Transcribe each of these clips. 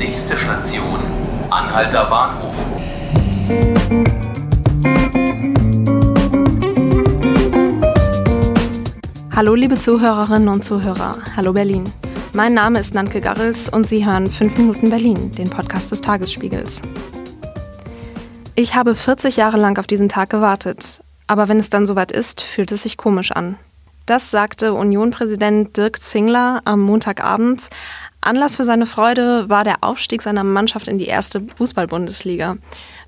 Nächste Station, Anhalter Bahnhof. Hallo liebe Zuhörerinnen und Zuhörer, hallo Berlin. Mein Name ist Nanke Garrels und Sie hören 5 Minuten Berlin, den Podcast des Tagesspiegels. Ich habe 40 Jahre lang auf diesen Tag gewartet, aber wenn es dann soweit ist, fühlt es sich komisch an. Das sagte Union-Präsident Dirk Zingler am Montagabend. Anlass für seine Freude war der Aufstieg seiner Mannschaft in die erste Fußball-Bundesliga.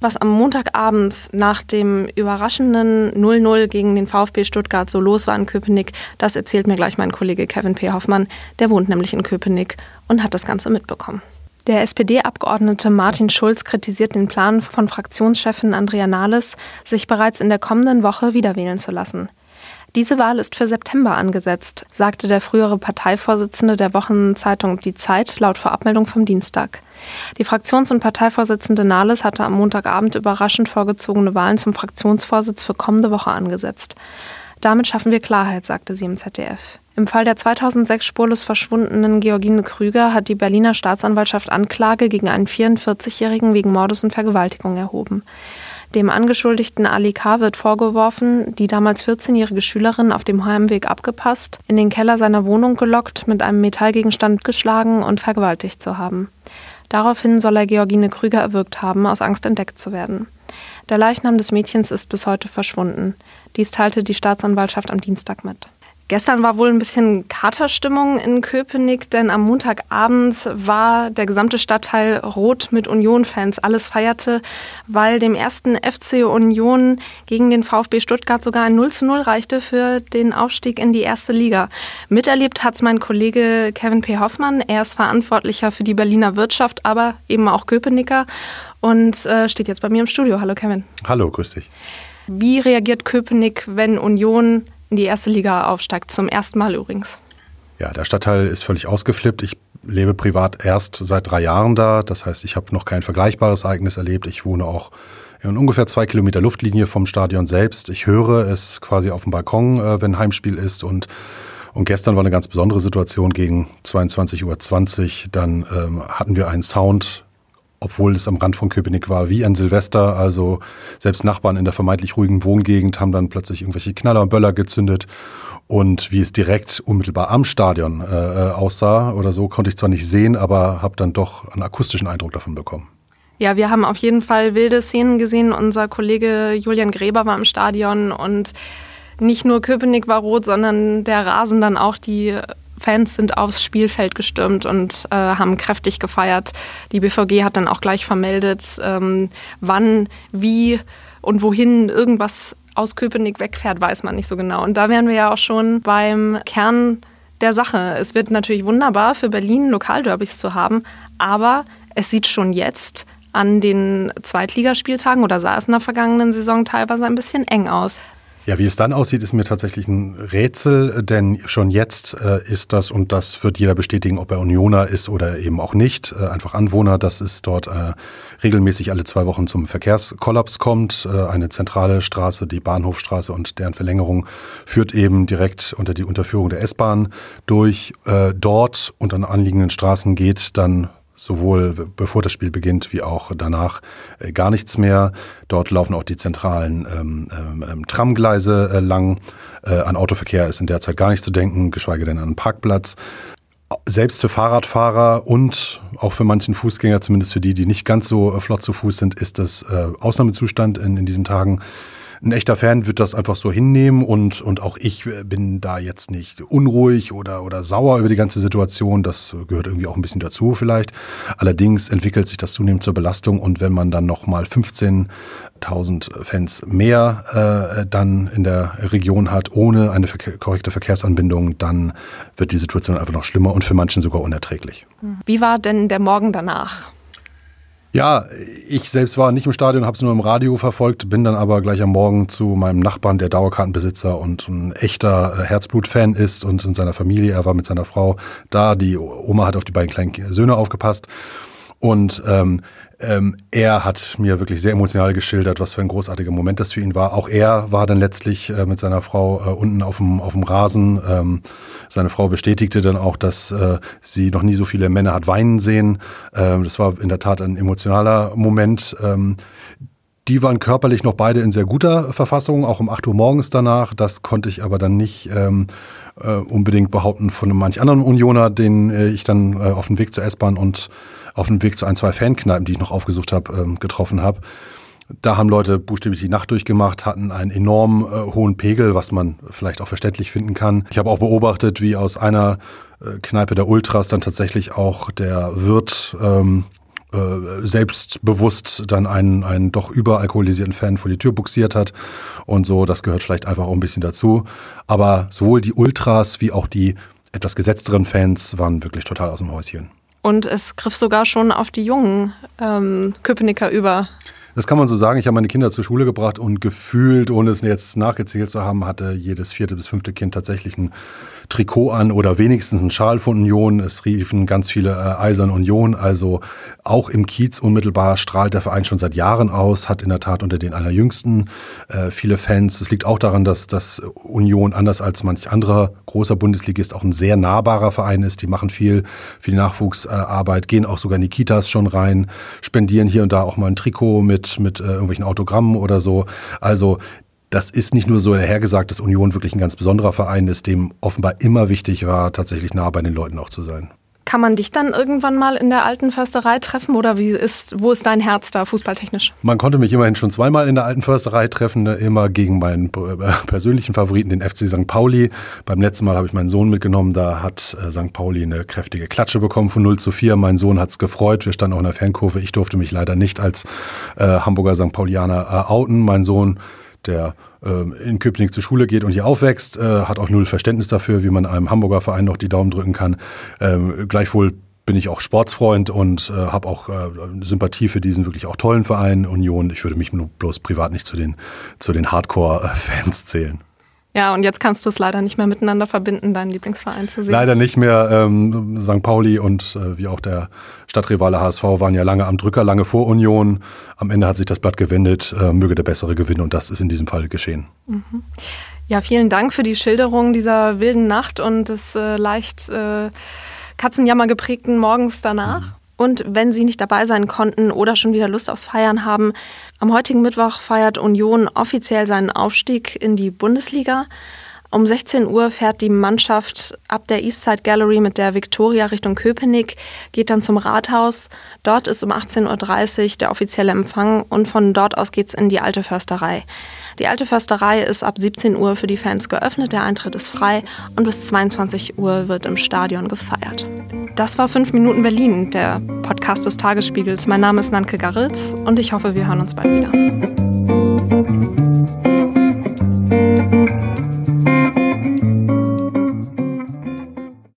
Was am Montagabend nach dem überraschenden 0-0 gegen den VfB Stuttgart so los war in Köpenick, das erzählt mir gleich mein Kollege Kevin P. Hoffmann. Der wohnt nämlich in Köpenick und hat das Ganze mitbekommen. Der SPD-Abgeordnete Martin Schulz kritisiert den Plan von Fraktionschefin Andrea Nahles, sich bereits in der kommenden Woche wiederwählen zu lassen. Diese Wahl ist für September angesetzt, sagte der frühere Parteivorsitzende der Wochenzeitung Die Zeit laut Vorabmeldung vom Dienstag. Die Fraktions- und Parteivorsitzende Nahles hatte am Montagabend überraschend vorgezogene Wahlen zum Fraktionsvorsitz für kommende Woche angesetzt. Damit schaffen wir Klarheit, sagte sie im ZDF. Im Fall der 2006 spurlos verschwundenen Georgine Krüger hat die Berliner Staatsanwaltschaft Anklage gegen einen 44-Jährigen wegen Mordes und Vergewaltigung erhoben. Dem Angeschuldigten Ali K. wird vorgeworfen, die damals 14-jährige Schülerin auf dem Heimweg abgepasst, in den Keller seiner Wohnung gelockt, mit einem Metallgegenstand geschlagen und vergewaltigt zu haben. Daraufhin soll er Georgine Krüger erwürgt haben, aus Angst entdeckt zu werden. Der Leichnam des Mädchens ist bis heute verschwunden. Dies teilte die Staatsanwaltschaft am Dienstag mit. Gestern war wohl ein bisschen Katerstimmung in Köpenick, denn am Montagabend war der gesamte Stadtteil rot mit Union-Fans. Alles feierte, weil dem ersten FC Union gegen den VfB Stuttgart sogar ein 0 zu 0 reichte für den Aufstieg in die erste Liga. Miterlebt hat es mein Kollege Kevin P. Hoffmann. Er ist Verantwortlicher für die Berliner Wirtschaft, aber eben auch Köpenicker und äh, steht jetzt bei mir im Studio. Hallo Kevin. Hallo, grüß dich. Wie reagiert Köpenick, wenn Union in die erste Liga aufsteigt. Zum ersten Mal übrigens. Ja, der Stadtteil ist völlig ausgeflippt. Ich lebe privat erst seit drei Jahren da. Das heißt, ich habe noch kein vergleichbares Ereignis erlebt. Ich wohne auch in ungefähr zwei Kilometer Luftlinie vom Stadion selbst. Ich höre es quasi auf dem Balkon, äh, wenn Heimspiel ist und und gestern war eine ganz besondere Situation gegen 22.20 Uhr. Dann ähm, hatten wir einen Sound obwohl es am Rand von Köpenick war, wie ein Silvester. Also selbst Nachbarn in der vermeintlich ruhigen Wohngegend haben dann plötzlich irgendwelche Knaller und Böller gezündet. Und wie es direkt unmittelbar am Stadion äh, äh aussah oder so, konnte ich zwar nicht sehen, aber habe dann doch einen akustischen Eindruck davon bekommen. Ja, wir haben auf jeden Fall wilde Szenen gesehen. Unser Kollege Julian Gräber war im Stadion und nicht nur Köpenick war rot, sondern der Rasen dann auch. Die Fans sind aufs Spielfeld gestürmt und äh, haben kräftig gefeiert. Die BVG hat dann auch gleich vermeldet, ähm, wann, wie und wohin irgendwas aus Köpenick wegfährt, weiß man nicht so genau. Und da wären wir ja auch schon beim Kern der Sache. Es wird natürlich wunderbar für Berlin Lokalderbys zu haben, aber es sieht schon jetzt an den Zweitligaspieltagen oder sah es in der vergangenen Saison teilweise ein bisschen eng aus. Ja, wie es dann aussieht, ist mir tatsächlich ein Rätsel, denn schon jetzt äh, ist das, und das wird jeder bestätigen, ob er Unioner ist oder eben auch nicht, äh, einfach Anwohner, dass es dort äh, regelmäßig alle zwei Wochen zum Verkehrskollaps kommt. Äh, eine zentrale Straße, die Bahnhofstraße und deren Verlängerung führt eben direkt unter die Unterführung der S-Bahn durch. Äh, dort und an anliegenden Straßen geht dann sowohl bevor das Spiel beginnt wie auch danach äh, gar nichts mehr. Dort laufen auch die zentralen ähm, ähm, ähm, Tramgleise äh, lang. Äh, an Autoverkehr ist in der Zeit gar nicht zu denken, geschweige denn an einen Parkplatz. Selbst für Fahrradfahrer und auch für manchen Fußgänger, zumindest für die, die nicht ganz so äh, flott zu Fuß sind, ist das äh, Ausnahmezustand in, in diesen Tagen ein echter Fan wird das einfach so hinnehmen und, und auch ich bin da jetzt nicht unruhig oder, oder sauer über die ganze Situation. Das gehört irgendwie auch ein bisschen dazu vielleicht. Allerdings entwickelt sich das zunehmend zur Belastung und wenn man dann nochmal 15.000 Fans mehr äh, dann in der Region hat, ohne eine verke korrekte Verkehrsanbindung, dann wird die Situation einfach noch schlimmer und für manchen sogar unerträglich. Wie war denn der Morgen danach? Ja, ich selbst war nicht im Stadion, habe es nur im Radio verfolgt, bin dann aber gleich am Morgen zu meinem Nachbarn, der Dauerkartenbesitzer und ein echter äh, Herzblut-Fan ist und in seiner Familie. Er war mit seiner Frau da. Die Oma hat auf die beiden kleinen Söhne aufgepasst. Und ähm, ähm, er hat mir wirklich sehr emotional geschildert, was für ein großartiger Moment das für ihn war. Auch er war dann letztlich äh, mit seiner Frau äh, unten auf dem, auf dem Rasen. Ähm, seine Frau bestätigte dann auch, dass äh, sie noch nie so viele Männer hat weinen sehen. Ähm, das war in der Tat ein emotionaler Moment. Ähm, die waren körperlich noch beide in sehr guter Verfassung, auch um 8 Uhr morgens danach. Das konnte ich aber dann nicht ähm, äh, unbedingt behaupten von manch anderen Unioner, den äh, ich dann äh, auf dem Weg zur S-Bahn und auf dem Weg zu ein, zwei Fankneipen, die ich noch aufgesucht habe, ähm, getroffen habe. Da haben Leute buchstäblich die Nacht durchgemacht, hatten einen enorm äh, hohen Pegel, was man vielleicht auch verständlich finden kann. Ich habe auch beobachtet, wie aus einer äh, Kneipe der Ultras dann tatsächlich auch der Wirt ähm, äh, selbstbewusst dann einen, einen doch überalkoholisierten Fan vor die Tür buxiert hat und so. Das gehört vielleicht einfach auch ein bisschen dazu. Aber sowohl die Ultras wie auch die etwas gesetzteren Fans waren wirklich total aus dem Häuschen. Und es griff sogar schon auf die jungen ähm, Köpenicker über. Das kann man so sagen. Ich habe meine Kinder zur Schule gebracht und gefühlt, ohne es jetzt nachgezählt zu haben, hatte jedes vierte bis fünfte Kind tatsächlich ein Trikot an oder wenigstens ein Schal von Union. Es riefen ganz viele äh, Eisern Union. Also auch im Kiez unmittelbar strahlt der Verein schon seit Jahren aus, hat in der Tat unter den allerjüngsten äh, viele Fans. Es liegt auch daran, dass das Union anders als manch anderer großer Bundesligist auch ein sehr nahbarer Verein ist. Die machen viel für die Nachwuchsarbeit, gehen auch sogar in die Kitas schon rein, spendieren hier und da auch mal ein Trikot mit, mit äh, irgendwelchen Autogrammen oder so. Also das ist nicht nur so dahergesagt, dass Union wirklich ein ganz besonderer Verein ist, dem offenbar immer wichtig war, tatsächlich nah bei den Leuten auch zu sein. Kann man dich dann irgendwann mal in der alten Försterei treffen oder wie ist, wo ist dein Herz da fußballtechnisch? Man konnte mich immerhin schon zweimal in der alten Försterei treffen, ne, immer gegen meinen äh, persönlichen Favoriten, den FC St. Pauli. Beim letzten Mal habe ich meinen Sohn mitgenommen, da hat äh, St. Pauli eine kräftige Klatsche bekommen von 0 zu 4. Mein Sohn hat es gefreut, wir standen auch in der Fankurve. Ich durfte mich leider nicht als äh, Hamburger St. Paulianer äh, outen. Mein Sohn der ähm, in Köpenick zur Schule geht und hier aufwächst, äh, hat auch null Verständnis dafür, wie man einem Hamburger Verein noch die Daumen drücken kann. Ähm, gleichwohl bin ich auch Sportsfreund und äh, habe auch äh, Sympathie für diesen wirklich auch tollen Verein Union. Ich würde mich nur bloß privat nicht zu den, zu den Hardcore-Fans zählen. Ja, und jetzt kannst du es leider nicht mehr miteinander verbinden, deinen Lieblingsverein zu sehen. Leider nicht mehr. Ähm, St. Pauli und äh, wie auch der Stadtrivale HSV waren ja lange am Drücker, lange vor Union. Am Ende hat sich das Blatt gewendet, äh, möge der Bessere gewinnen und das ist in diesem Fall geschehen. Mhm. Ja, vielen Dank für die Schilderung dieser wilden Nacht und des äh, leicht äh, Katzenjammer geprägten Morgens danach. Mhm. Und wenn Sie nicht dabei sein konnten oder schon wieder Lust aufs Feiern haben, am heutigen Mittwoch feiert Union offiziell seinen Aufstieg in die Bundesliga. Um 16 Uhr fährt die Mannschaft ab der Eastside Gallery mit der Victoria Richtung Köpenick, geht dann zum Rathaus. Dort ist um 18.30 Uhr der offizielle Empfang und von dort aus geht's in die Alte Försterei. Die Alte Försterei ist ab 17 Uhr für die Fans geöffnet, der Eintritt ist frei und bis 22 Uhr wird im Stadion gefeiert. Das war 5 Minuten Berlin, der Podcast des Tagesspiegels. Mein Name ist Nanke Garritz und ich hoffe, wir hören uns bald wieder.